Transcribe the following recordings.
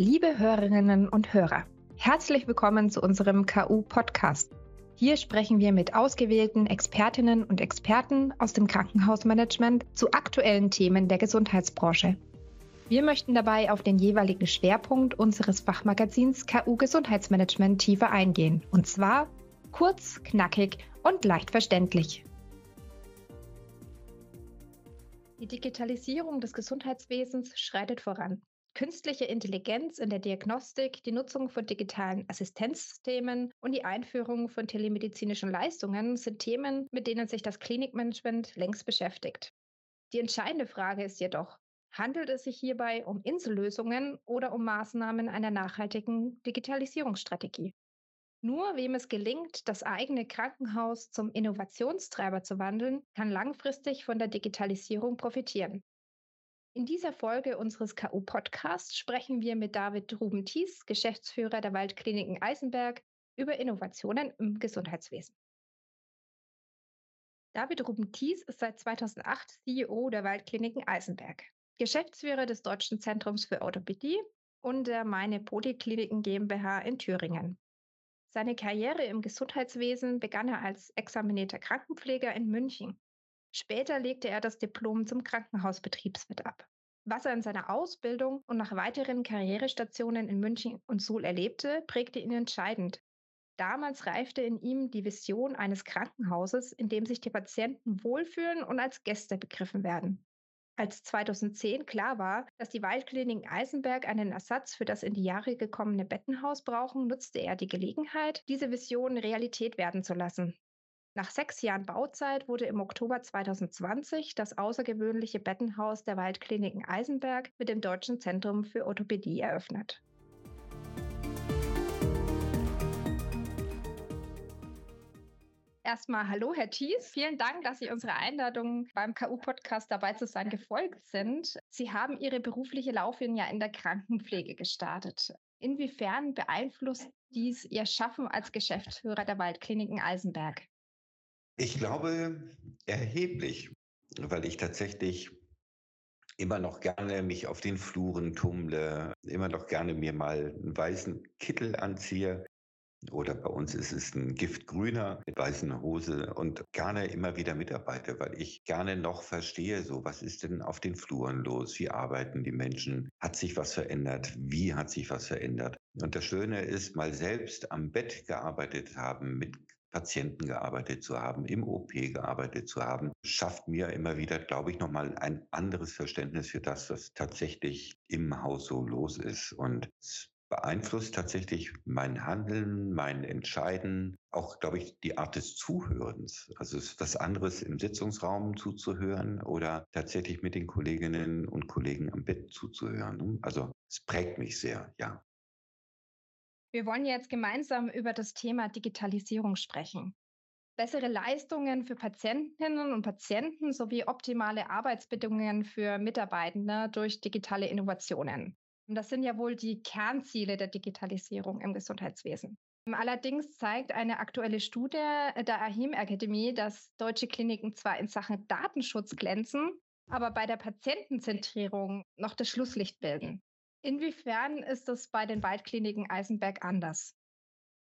Liebe Hörerinnen und Hörer, herzlich willkommen zu unserem KU-Podcast. Hier sprechen wir mit ausgewählten Expertinnen und Experten aus dem Krankenhausmanagement zu aktuellen Themen der Gesundheitsbranche. Wir möchten dabei auf den jeweiligen Schwerpunkt unseres Fachmagazins KU Gesundheitsmanagement tiefer eingehen. Und zwar kurz, knackig und leicht verständlich. Die Digitalisierung des Gesundheitswesens schreitet voran. Künstliche Intelligenz in der Diagnostik, die Nutzung von digitalen Assistenzsystemen und die Einführung von telemedizinischen Leistungen sind Themen, mit denen sich das Klinikmanagement längst beschäftigt. Die entscheidende Frage ist jedoch, handelt es sich hierbei um Insellösungen oder um Maßnahmen einer nachhaltigen Digitalisierungsstrategie? Nur wem es gelingt, das eigene Krankenhaus zum Innovationstreiber zu wandeln, kann langfristig von der Digitalisierung profitieren. In dieser Folge unseres KU-Podcasts sprechen wir mit David Ruben-Thies, Geschäftsführer der Waldkliniken Eisenberg, über Innovationen im Gesundheitswesen. David Ruben-Thies ist seit 2008 CEO der Waldkliniken Eisenberg, Geschäftsführer des Deutschen Zentrums für Orthopädie und der Meine Polykliniken GmbH in Thüringen. Seine Karriere im Gesundheitswesen begann er als examinierter Krankenpfleger in München. Später legte er das Diplom zum Krankenhausbetriebswirt ab. Was er in seiner Ausbildung und nach weiteren Karrierestationen in München und Suhl erlebte, prägte ihn entscheidend. Damals reifte in ihm die Vision eines Krankenhauses, in dem sich die Patienten wohlfühlen und als Gäste begriffen werden. Als 2010 klar war, dass die Waldkliniken Eisenberg einen Ersatz für das in die Jahre gekommene Bettenhaus brauchen, nutzte er die Gelegenheit, diese Vision Realität werden zu lassen. Nach sechs Jahren Bauzeit wurde im Oktober 2020 das außergewöhnliche Bettenhaus der Waldkliniken Eisenberg mit dem Deutschen Zentrum für Orthopädie eröffnet. Erstmal hallo, Herr Thies. Vielen Dank, dass Sie unserer Einladung beim KU-Podcast dabei zu sein gefolgt sind. Sie haben Ihre berufliche Laufbahn ja in der Krankenpflege gestartet. Inwiefern beeinflusst dies Ihr Schaffen als Geschäftsführer der Waldkliniken Eisenberg? Ich glaube erheblich, weil ich tatsächlich immer noch gerne mich auf den Fluren tummle, immer noch gerne mir mal einen weißen Kittel anziehe. Oder bei uns ist es ein giftgrüner mit weißen Hose und gerne immer wieder mitarbeite, weil ich gerne noch verstehe, so was ist denn auf den Fluren los? Wie arbeiten die Menschen? Hat sich was verändert? Wie hat sich was verändert? Und das Schöne ist, mal selbst am Bett gearbeitet haben, mit Patienten gearbeitet zu haben, im OP gearbeitet zu haben, schafft mir immer wieder, glaube ich, nochmal ein anderes Verständnis für das, was tatsächlich im Haus so los ist. Und es beeinflusst tatsächlich mein Handeln, mein Entscheiden, auch, glaube ich, die Art des Zuhörens. Also es ist was anderes, im Sitzungsraum zuzuhören oder tatsächlich mit den Kolleginnen und Kollegen am Bett zuzuhören. Also es prägt mich sehr, ja. Wir wollen jetzt gemeinsam über das Thema Digitalisierung sprechen. Bessere Leistungen für Patientinnen und Patienten sowie optimale Arbeitsbedingungen für Mitarbeitende durch digitale Innovationen. Und das sind ja wohl die Kernziele der Digitalisierung im Gesundheitswesen. Allerdings zeigt eine aktuelle Studie der AHIM Akademie, dass deutsche Kliniken zwar in Sachen Datenschutz glänzen, aber bei der Patientenzentrierung noch das Schlusslicht bilden. Inwiefern ist das bei den Waldkliniken Eisenberg anders?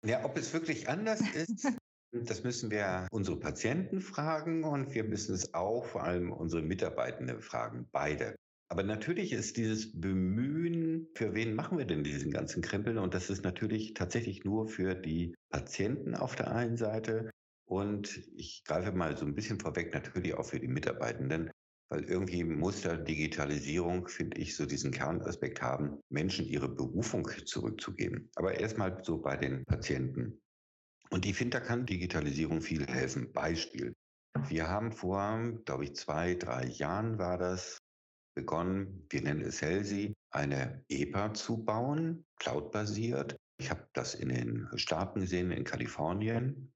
Ja, ob es wirklich anders ist, das müssen wir unsere Patienten fragen und wir müssen es auch vor allem unsere Mitarbeitenden fragen, beide. Aber natürlich ist dieses Bemühen, für wen machen wir denn diesen ganzen Krempel? Und das ist natürlich tatsächlich nur für die Patienten auf der einen Seite und ich greife mal so ein bisschen vorweg, natürlich auch für die Mitarbeitenden, weil irgendwie muss da Digitalisierung, finde ich, so diesen Kernaspekt haben, Menschen ihre Berufung zurückzugeben. Aber erstmal so bei den Patienten. Und ich finde, da kann Digitalisierung viel helfen. Beispiel. Wir haben vor, glaube ich, zwei, drei Jahren war das, begonnen, wir nennen es Helsi, eine EPA zu bauen, cloud-basiert. Ich habe das in den Staaten gesehen, in Kalifornien,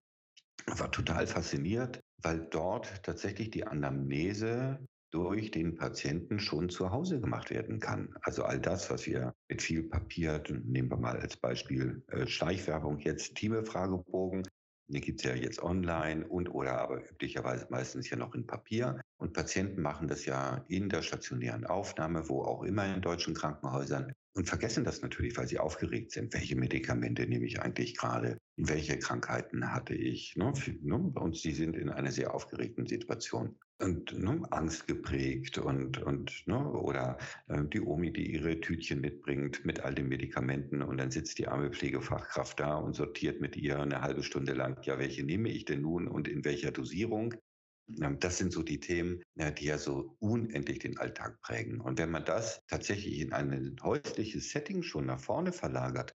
war total fasziniert, weil dort tatsächlich die Anamnese durch den Patienten schon zu Hause gemacht werden kann. Also all das, was wir mit viel Papier, nehmen wir mal als Beispiel äh, Schleichwerbung jetzt, Teambefragebogen, den gibt es ja jetzt online und oder aber üblicherweise meistens ja noch in Papier. Und Patienten machen das ja in der stationären Aufnahme, wo auch immer in deutschen Krankenhäusern. und vergessen das natürlich, weil sie aufgeregt sind. Welche Medikamente nehme ich eigentlich gerade? Welche Krankheiten hatte ich? Ne? ne? Und sie sind in einer sehr aufgeregten Situation und ne, Angst geprägt und, und ne, oder äh, die Omi, die ihre Tütchen mitbringt mit all den Medikamenten und dann sitzt die arme Pflegefachkraft da und sortiert mit ihr eine halbe Stunde lang, ja, welche nehme ich denn nun und in welcher Dosierung? Das sind so die Themen, die ja so unendlich den Alltag prägen. Und wenn man das tatsächlich in ein häusliches Setting schon nach vorne verlagert,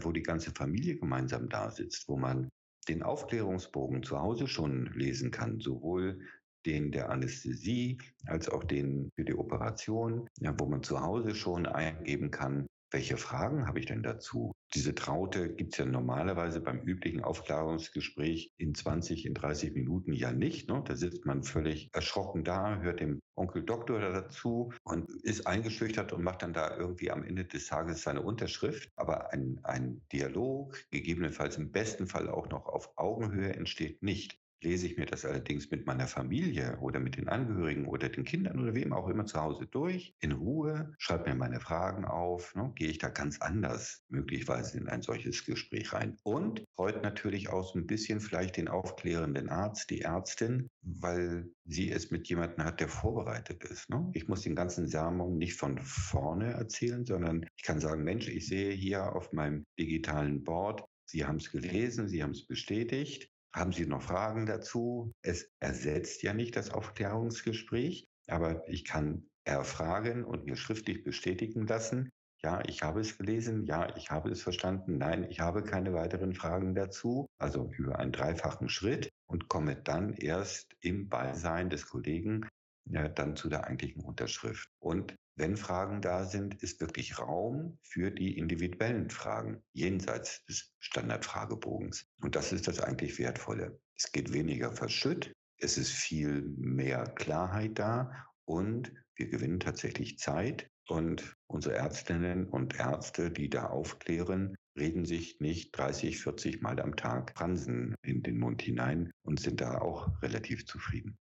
wo die ganze Familie gemeinsam da sitzt, wo man den Aufklärungsbogen zu Hause schon lesen kann, sowohl den der Anästhesie als auch den für die Operation, wo man zu Hause schon eingeben kann, welche Fragen habe ich denn dazu? Diese Traute gibt es ja normalerweise beim üblichen Aufklärungsgespräch in 20, in 30 Minuten ja nicht. Ne? Da sitzt man völlig erschrocken da, hört dem Onkel Doktor dazu und ist eingeschüchtert und macht dann da irgendwie am Ende des Tages seine Unterschrift. Aber ein, ein Dialog, gegebenenfalls im besten Fall auch noch auf Augenhöhe, entsteht nicht. Lese ich mir das allerdings mit meiner Familie oder mit den Angehörigen oder den Kindern oder wem auch immer zu Hause durch, in Ruhe, schreibe mir meine Fragen auf, ne, gehe ich da ganz anders möglicherweise in ein solches Gespräch rein. Und freut natürlich auch so ein bisschen vielleicht den aufklärenden Arzt, die Ärztin, weil sie es mit jemandem hat, der vorbereitet ist. Ne? Ich muss den ganzen Sermon nicht von vorne erzählen, sondern ich kann sagen, Mensch, ich sehe hier auf meinem digitalen Board, Sie haben es gelesen, Sie haben es bestätigt. Haben Sie noch Fragen dazu? Es ersetzt ja nicht das Aufklärungsgespräch, aber ich kann erfragen und mir schriftlich bestätigen lassen, ja, ich habe es gelesen, ja, ich habe es verstanden, nein, ich habe keine weiteren Fragen dazu, also über einen dreifachen Schritt und komme dann erst im Beisein des Kollegen ja, dann zu der eigentlichen Unterschrift. Und wenn Fragen da sind, ist wirklich Raum für die individuellen Fragen jenseits des Standardfragebogens. Und das ist das eigentlich Wertvolle. Es geht weniger verschütt, es ist viel mehr Klarheit da und wir gewinnen tatsächlich Zeit. Und unsere Ärztinnen und Ärzte, die da aufklären, reden sich nicht 30, 40 Mal am Tag Fransen in den Mund hinein und sind da auch relativ zufrieden.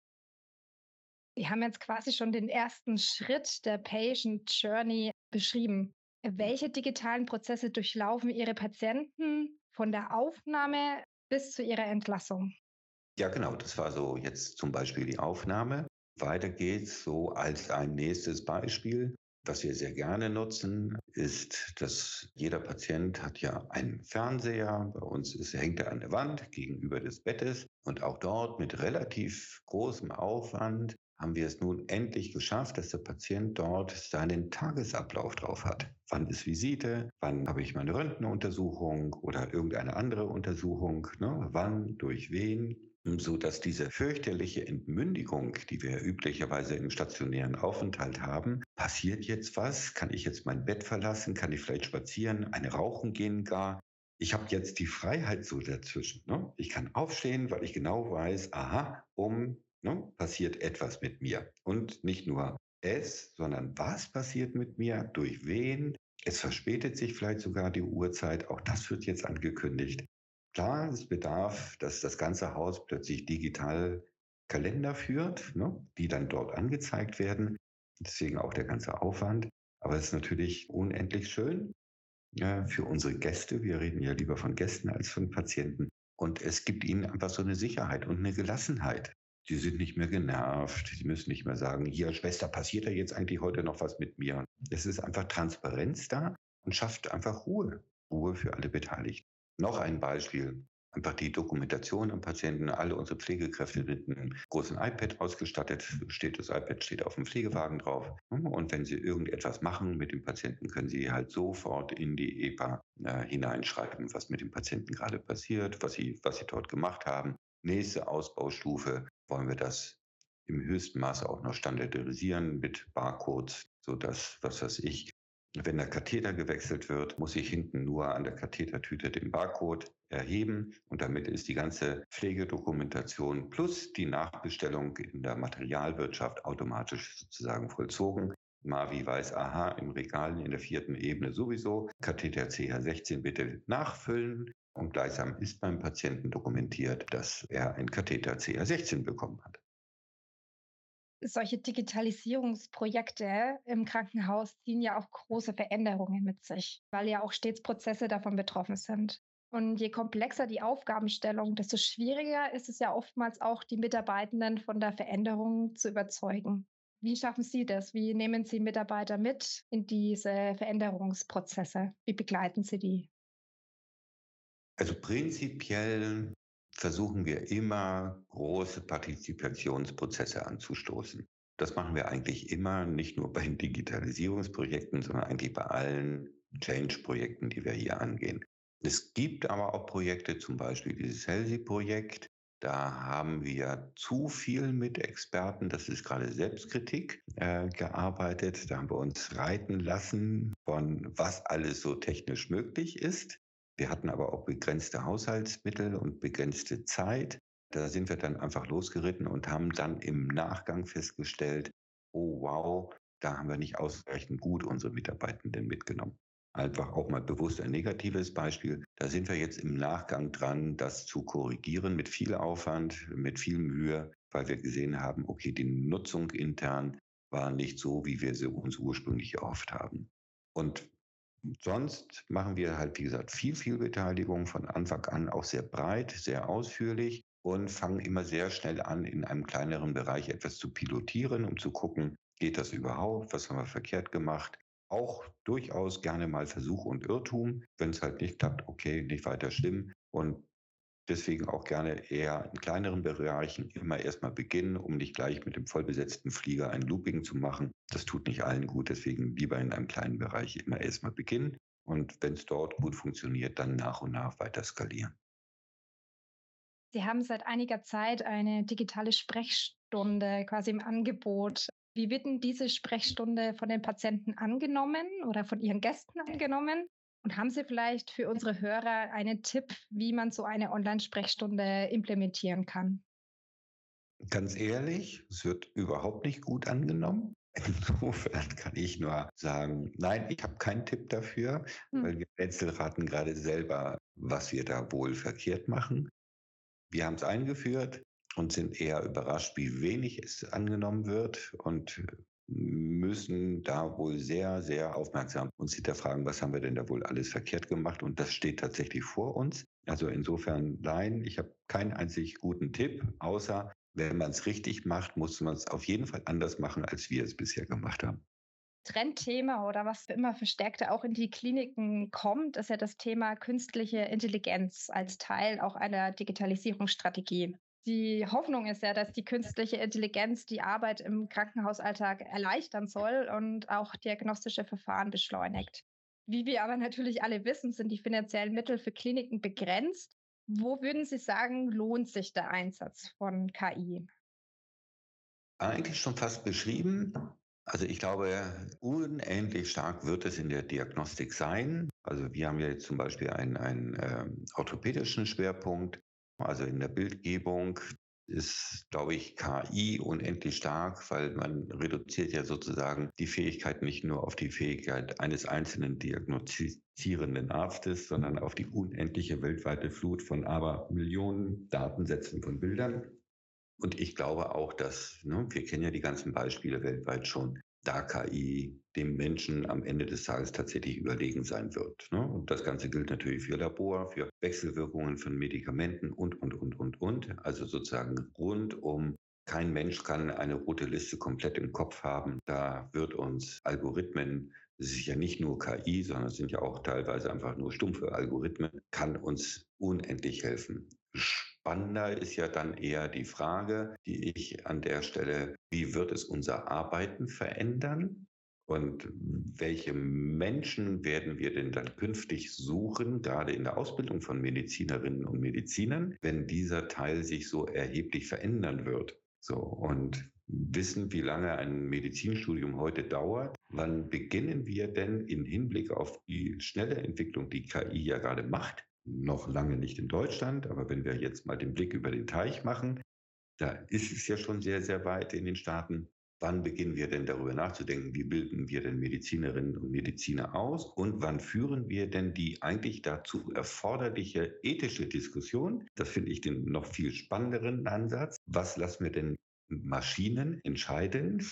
Sie haben jetzt quasi schon den ersten Schritt der Patient Journey beschrieben. Welche digitalen Prozesse durchlaufen Ihre Patienten von der Aufnahme bis zu ihrer Entlassung? Ja, genau. Das war so jetzt zum Beispiel die Aufnahme. Weiter geht's so als ein nächstes Beispiel. Was wir sehr gerne nutzen, ist, dass jeder Patient hat ja einen Fernseher. Bei uns ist, hängt er an der Wand gegenüber des Bettes und auch dort mit relativ großem Aufwand haben wir es nun endlich geschafft, dass der Patient dort seinen Tagesablauf drauf hat. Wann ist Visite? Wann habe ich meine Röntgenuntersuchung oder irgendeine andere Untersuchung? Ne? Wann? Durch wen? so dass diese fürchterliche Entmündigung, die wir üblicherweise im stationären Aufenthalt haben, passiert jetzt was? Kann ich jetzt mein Bett verlassen? Kann ich vielleicht spazieren, eine rauchen gehen gar? Ich habe jetzt die Freiheit so dazwischen. Ne? Ich kann aufstehen, weil ich genau weiß, aha, um ne, passiert etwas mit mir. Und nicht nur es, sondern was passiert mit mir, durch wen. Es verspätet sich vielleicht sogar die Uhrzeit, auch das wird jetzt angekündigt. Klar, es bedarf, dass das ganze Haus plötzlich digital Kalender führt, ne, die dann dort angezeigt werden. Deswegen auch der ganze Aufwand. Aber es ist natürlich unendlich schön ja, für unsere Gäste. Wir reden ja lieber von Gästen als von Patienten. Und es gibt ihnen einfach so eine Sicherheit und eine Gelassenheit. Die sind nicht mehr genervt. Die müssen nicht mehr sagen, hier, Schwester, passiert da jetzt eigentlich heute noch was mit mir? Es ist einfach Transparenz da und schafft einfach Ruhe. Ruhe für alle Beteiligten. Noch ein Beispiel. Einfach die Dokumentation am Patienten. Alle unsere Pflegekräfte mit einem großen iPad ausgestattet. Steht das iPad steht auf dem Pflegewagen drauf. Und wenn Sie irgendetwas machen mit dem Patienten, können Sie halt sofort in die EPA äh, hineinschreiben, was mit dem Patienten gerade passiert, was Sie, was Sie dort gemacht haben. Nächste Ausbaustufe wollen wir das im höchsten Maße auch noch standardisieren mit Barcodes, sodass, was weiß ich, wenn der Katheter gewechselt wird, muss ich hinten nur an der Kathetertüte den Barcode erheben und damit ist die ganze Pflegedokumentation plus die Nachbestellung in der Materialwirtschaft automatisch sozusagen vollzogen. Mavi weiß, aha, im Regal in der vierten Ebene sowieso, Katheter CH16 bitte nachfüllen und gleichsam ist beim Patienten dokumentiert, dass er ein Katheter CR16 bekommen hat. Solche Digitalisierungsprojekte im Krankenhaus ziehen ja auch große Veränderungen mit sich, weil ja auch stets Prozesse davon betroffen sind. Und je komplexer die Aufgabenstellung, desto schwieriger ist es ja oftmals auch, die Mitarbeitenden von der Veränderung zu überzeugen. Wie schaffen Sie das? Wie nehmen Sie Mitarbeiter mit in diese Veränderungsprozesse? Wie begleiten Sie die? Also prinzipiell versuchen wir immer, große Partizipationsprozesse anzustoßen. Das machen wir eigentlich immer, nicht nur bei den Digitalisierungsprojekten, sondern eigentlich bei allen Change-Projekten, die wir hier angehen. Es gibt aber auch Projekte, zum Beispiel dieses Healthy-Projekt. Da haben wir zu viel mit Experten, das ist gerade Selbstkritik, äh, gearbeitet. Da haben wir uns reiten lassen von was alles so technisch möglich ist. Wir hatten aber auch begrenzte Haushaltsmittel und begrenzte Zeit. Da sind wir dann einfach losgeritten und haben dann im Nachgang festgestellt, oh wow, da haben wir nicht ausreichend gut unsere Mitarbeitenden mitgenommen. Einfach auch mal bewusst ein negatives Beispiel. Da sind wir jetzt im Nachgang dran, das zu korrigieren mit viel Aufwand, mit viel Mühe, weil wir gesehen haben, okay, die Nutzung intern war nicht so, wie wir sie uns ursprünglich erhofft haben. Und sonst machen wir halt, wie gesagt, viel, viel Beteiligung von Anfang an auch sehr breit, sehr ausführlich und fangen immer sehr schnell an, in einem kleineren Bereich etwas zu pilotieren, um zu gucken, geht das überhaupt? Was haben wir verkehrt gemacht? auch durchaus gerne mal Versuch und Irrtum. Wenn es halt nicht klappt, okay, nicht weiter schlimm. Und deswegen auch gerne eher in kleineren Bereichen immer erstmal beginnen, um nicht gleich mit dem vollbesetzten Flieger ein Looping zu machen. Das tut nicht allen gut, deswegen lieber in einem kleinen Bereich immer erstmal beginnen. Und wenn es dort gut funktioniert, dann nach und nach weiter skalieren. Sie haben seit einiger Zeit eine digitale Sprechstunde quasi im Angebot. Wie wird denn diese Sprechstunde von den Patienten angenommen oder von Ihren Gästen angenommen? Und haben Sie vielleicht für unsere Hörer einen Tipp, wie man so eine Online-Sprechstunde implementieren kann? Ganz ehrlich, es wird überhaupt nicht gut angenommen. Insofern kann ich nur sagen, nein, ich habe keinen Tipp dafür, hm. weil wir Rätselraten gerade selber, was wir da wohl verkehrt machen. Wir haben es eingeführt, und sind eher überrascht, wie wenig es angenommen wird und müssen da wohl sehr, sehr aufmerksam uns hinterfragen, was haben wir denn da wohl alles verkehrt gemacht? Und das steht tatsächlich vor uns. Also insofern, nein, ich habe keinen einzig guten Tipp, außer wenn man es richtig macht, muss man es auf jeden Fall anders machen, als wir es bisher gemacht haben. Trendthema oder was immer verstärkter auch in die Kliniken kommt, ist ja das Thema künstliche Intelligenz als Teil auch einer Digitalisierungsstrategie. Die Hoffnung ist ja, dass die künstliche Intelligenz die Arbeit im Krankenhausalltag erleichtern soll und auch diagnostische Verfahren beschleunigt. Wie wir aber natürlich alle wissen, sind die finanziellen Mittel für Kliniken begrenzt. Wo würden Sie sagen, lohnt sich der Einsatz von KI? Eigentlich schon fast beschrieben. Also ich glaube, unendlich stark wird es in der Diagnostik sein. Also wir haben ja jetzt zum Beispiel einen, einen äh, orthopädischen Schwerpunkt. Also in der Bildgebung ist, glaube ich, KI unendlich stark, weil man reduziert ja sozusagen die Fähigkeit nicht nur auf die Fähigkeit eines einzelnen diagnostizierenden Arztes, sondern auf die unendliche weltweite Flut von aber Millionen Datensätzen von Bildern. Und ich glaube auch, dass, ne, wir kennen ja die ganzen Beispiele weltweit schon, da KI dem Menschen am Ende des Tages tatsächlich überlegen sein wird. Ne? Und das Ganze gilt natürlich für Labor, für Wechselwirkungen von Medikamenten und, und, und, und, und. Also sozusagen rundum. Kein Mensch kann eine rote Liste komplett im Kopf haben. Da wird uns Algorithmen, es ist ja nicht nur KI, sondern es sind ja auch teilweise einfach nur stumpfe Algorithmen, kann uns unendlich helfen. Spannender ist ja dann eher die Frage, die ich an der Stelle, wie wird es unser Arbeiten verändern? Und welche Menschen werden wir denn dann künftig suchen, gerade in der Ausbildung von Medizinerinnen und Medizinern, wenn dieser Teil sich so erheblich verändern wird? So, und wissen, wie lange ein Medizinstudium heute dauert. Wann beginnen wir denn im Hinblick auf die schnelle Entwicklung, die KI ja gerade macht, noch lange nicht in Deutschland, aber wenn wir jetzt mal den Blick über den Teich machen, da ist es ja schon sehr, sehr weit in den Staaten. Wann beginnen wir denn darüber nachzudenken, wie bilden wir denn Medizinerinnen und Mediziner aus und wann führen wir denn die eigentlich dazu erforderliche ethische Diskussion? Das finde ich den noch viel spannenderen Ansatz. Was lassen wir denn Maschinen entscheiden,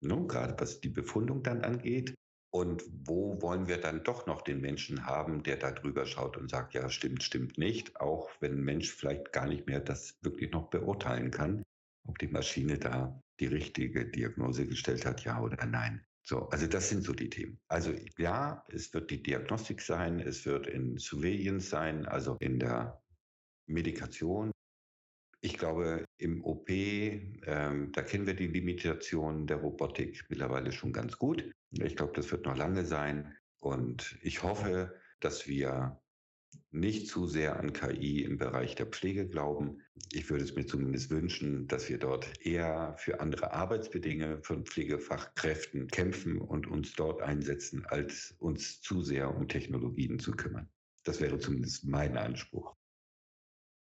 ne, gerade was die Befundung dann angeht. Und wo wollen wir dann doch noch den Menschen haben, der da drüber schaut und sagt, ja, stimmt, stimmt nicht, auch wenn ein Mensch vielleicht gar nicht mehr das wirklich noch beurteilen kann, ob die Maschine da die richtige Diagnose gestellt hat, ja oder nein. So, also das sind so die Themen. Also ja, es wird die Diagnostik sein, es wird in Surveillance sein, also in der Medikation. Ich glaube, im OP, ähm, da kennen wir die Limitationen der Robotik mittlerweile schon ganz gut. Ich glaube, das wird noch lange sein. Und ich hoffe, dass wir nicht zu sehr an KI im Bereich der Pflege glauben. Ich würde es mir zumindest wünschen, dass wir dort eher für andere Arbeitsbedingungen von Pflegefachkräften kämpfen und uns dort einsetzen, als uns zu sehr um Technologien zu kümmern. Das wäre zumindest mein Anspruch.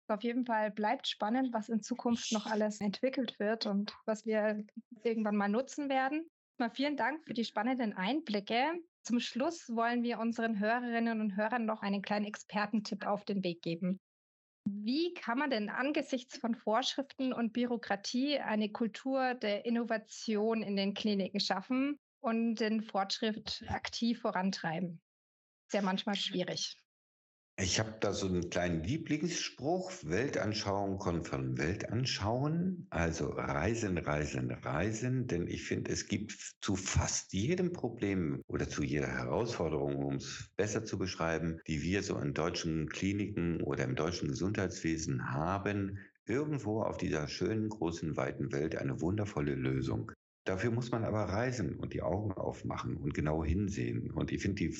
Auf jeden Fall bleibt spannend, was in Zukunft noch alles entwickelt wird und was wir irgendwann mal nutzen werden. Mal vielen Dank für die spannenden Einblicke. Zum Schluss wollen wir unseren Hörerinnen und Hörern noch einen kleinen Expertentipp auf den Weg geben. Wie kann man denn angesichts von Vorschriften und Bürokratie eine Kultur der Innovation in den Kliniken schaffen und den Fortschritt aktiv vorantreiben? Ist ja manchmal schwierig. Ich habe da so einen kleinen Lieblingsspruch. Weltanschauung kommt von Weltanschauen. Also Reisen, Reisen, Reisen. Denn ich finde, es gibt zu fast jedem Problem oder zu jeder Herausforderung, um es besser zu beschreiben, die wir so in deutschen Kliniken oder im deutschen Gesundheitswesen haben, irgendwo auf dieser schönen, großen, weiten Welt eine wundervolle Lösung. Dafür muss man aber reisen und die Augen aufmachen und genau hinsehen. Und ich finde die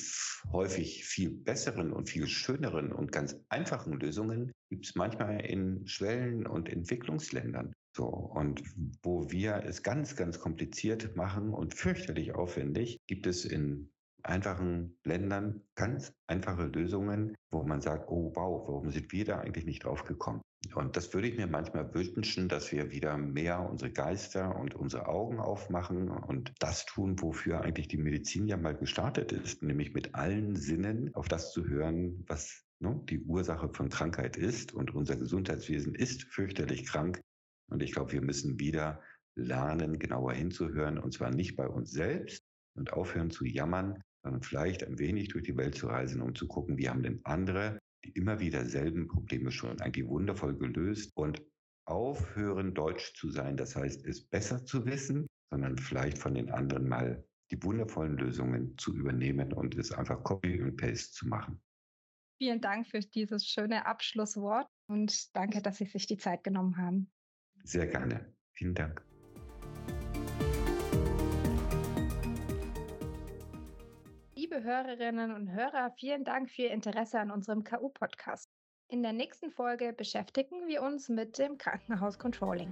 häufig viel besseren und viel schöneren und ganz einfachen Lösungen gibt es manchmal in Schwellen- und Entwicklungsländern. So, und wo wir es ganz, ganz kompliziert machen und fürchterlich aufwendig, gibt es in einfachen Ländern ganz einfache Lösungen, wo man sagt, oh wow, warum sind wir da eigentlich nicht drauf gekommen? Und das würde ich mir manchmal wünschen, dass wir wieder mehr unsere Geister und unsere Augen aufmachen und das tun, wofür eigentlich die Medizin ja mal gestartet ist, nämlich mit allen Sinnen auf das zu hören, was ne, die Ursache von Krankheit ist. Und unser Gesundheitswesen ist fürchterlich krank. Und ich glaube, wir müssen wieder lernen, genauer hinzuhören, und zwar nicht bei uns selbst und aufhören zu jammern, sondern vielleicht ein wenig durch die Welt zu reisen, um zu gucken, wie haben denn andere die immer wieder selben Probleme schon eigentlich wundervoll gelöst und aufhören, deutsch zu sein. Das heißt, es besser zu wissen, sondern vielleicht von den anderen mal die wundervollen Lösungen zu übernehmen und es einfach Copy und Paste zu machen. Vielen Dank für dieses schöne Abschlusswort und danke, dass Sie sich die Zeit genommen haben. Sehr gerne. Vielen Dank. Liebe Hörerinnen und Hörer, vielen Dank für Ihr Interesse an unserem KU-Podcast. In der nächsten Folge beschäftigen wir uns mit dem Krankenhaus-Controlling.